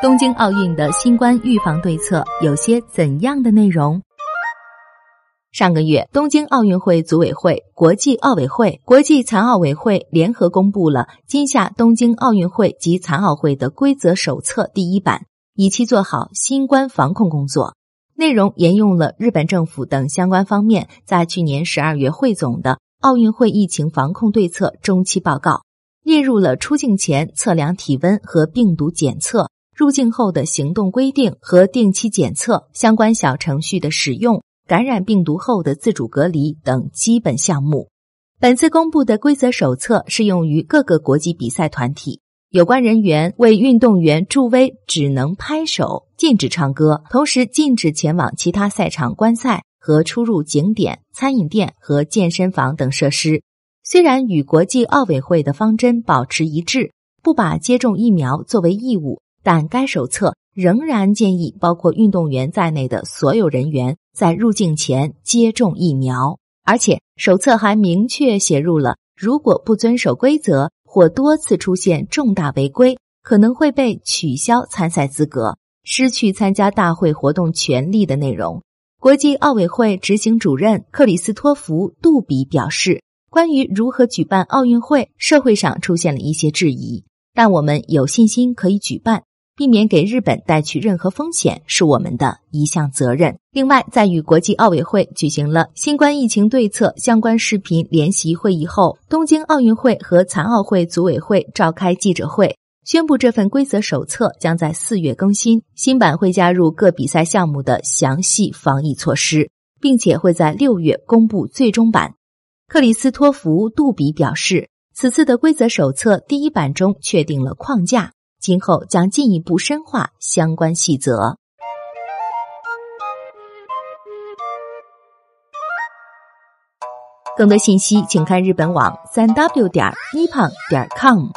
东京奥运的新冠预防对策有些怎样的内容？上个月，东京奥运会组委会、国际奥委会、国际残奥委会联合公布了今夏东京奥运会及残奥会的规则手册第一版，以期做好新冠防控工作。内容沿用了日本政府等相关方面在去年十二月汇总的奥运会疫情防控对策中期报告，列入了出境前测量体温和病毒检测。入境后的行动规定和定期检测相关小程序的使用、感染病毒后的自主隔离等基本项目。本次公布的规则手册适用于各个国际比赛团体。有关人员为运动员助威，只能拍手，禁止唱歌，同时禁止前往其他赛场观赛和出入景点、餐饮店和健身房等设施。虽然与国际奥委会的方针保持一致，不把接种疫苗作为义务。但该手册仍然建议，包括运动员在内的所有人员在入境前接种疫苗。而且，手册还明确写入了，如果不遵守规则或多次出现重大违规，可能会被取消参赛资格、失去参加大会活动权利的内容。国际奥委会执行主任克里斯托弗·杜比表示：“关于如何举办奥运会，社会上出现了一些质疑，但我们有信心可以举办。”避免给日本带去任何风险是我们的一项责任。另外，在与国际奥委会举行了新冠疫情对策相关视频联席会议后，东京奥运会和残奥会组委会召开记者会，宣布这份规则手册将在四月更新，新版会加入各比赛项目的详细防疫措施，并且会在六月公布最终版。克里斯托弗·杜比表示，此次的规则手册第一版中确定了框架。今后将进一步深化相关细则。更多信息，请看日本网三 w 点 nippon 点 com。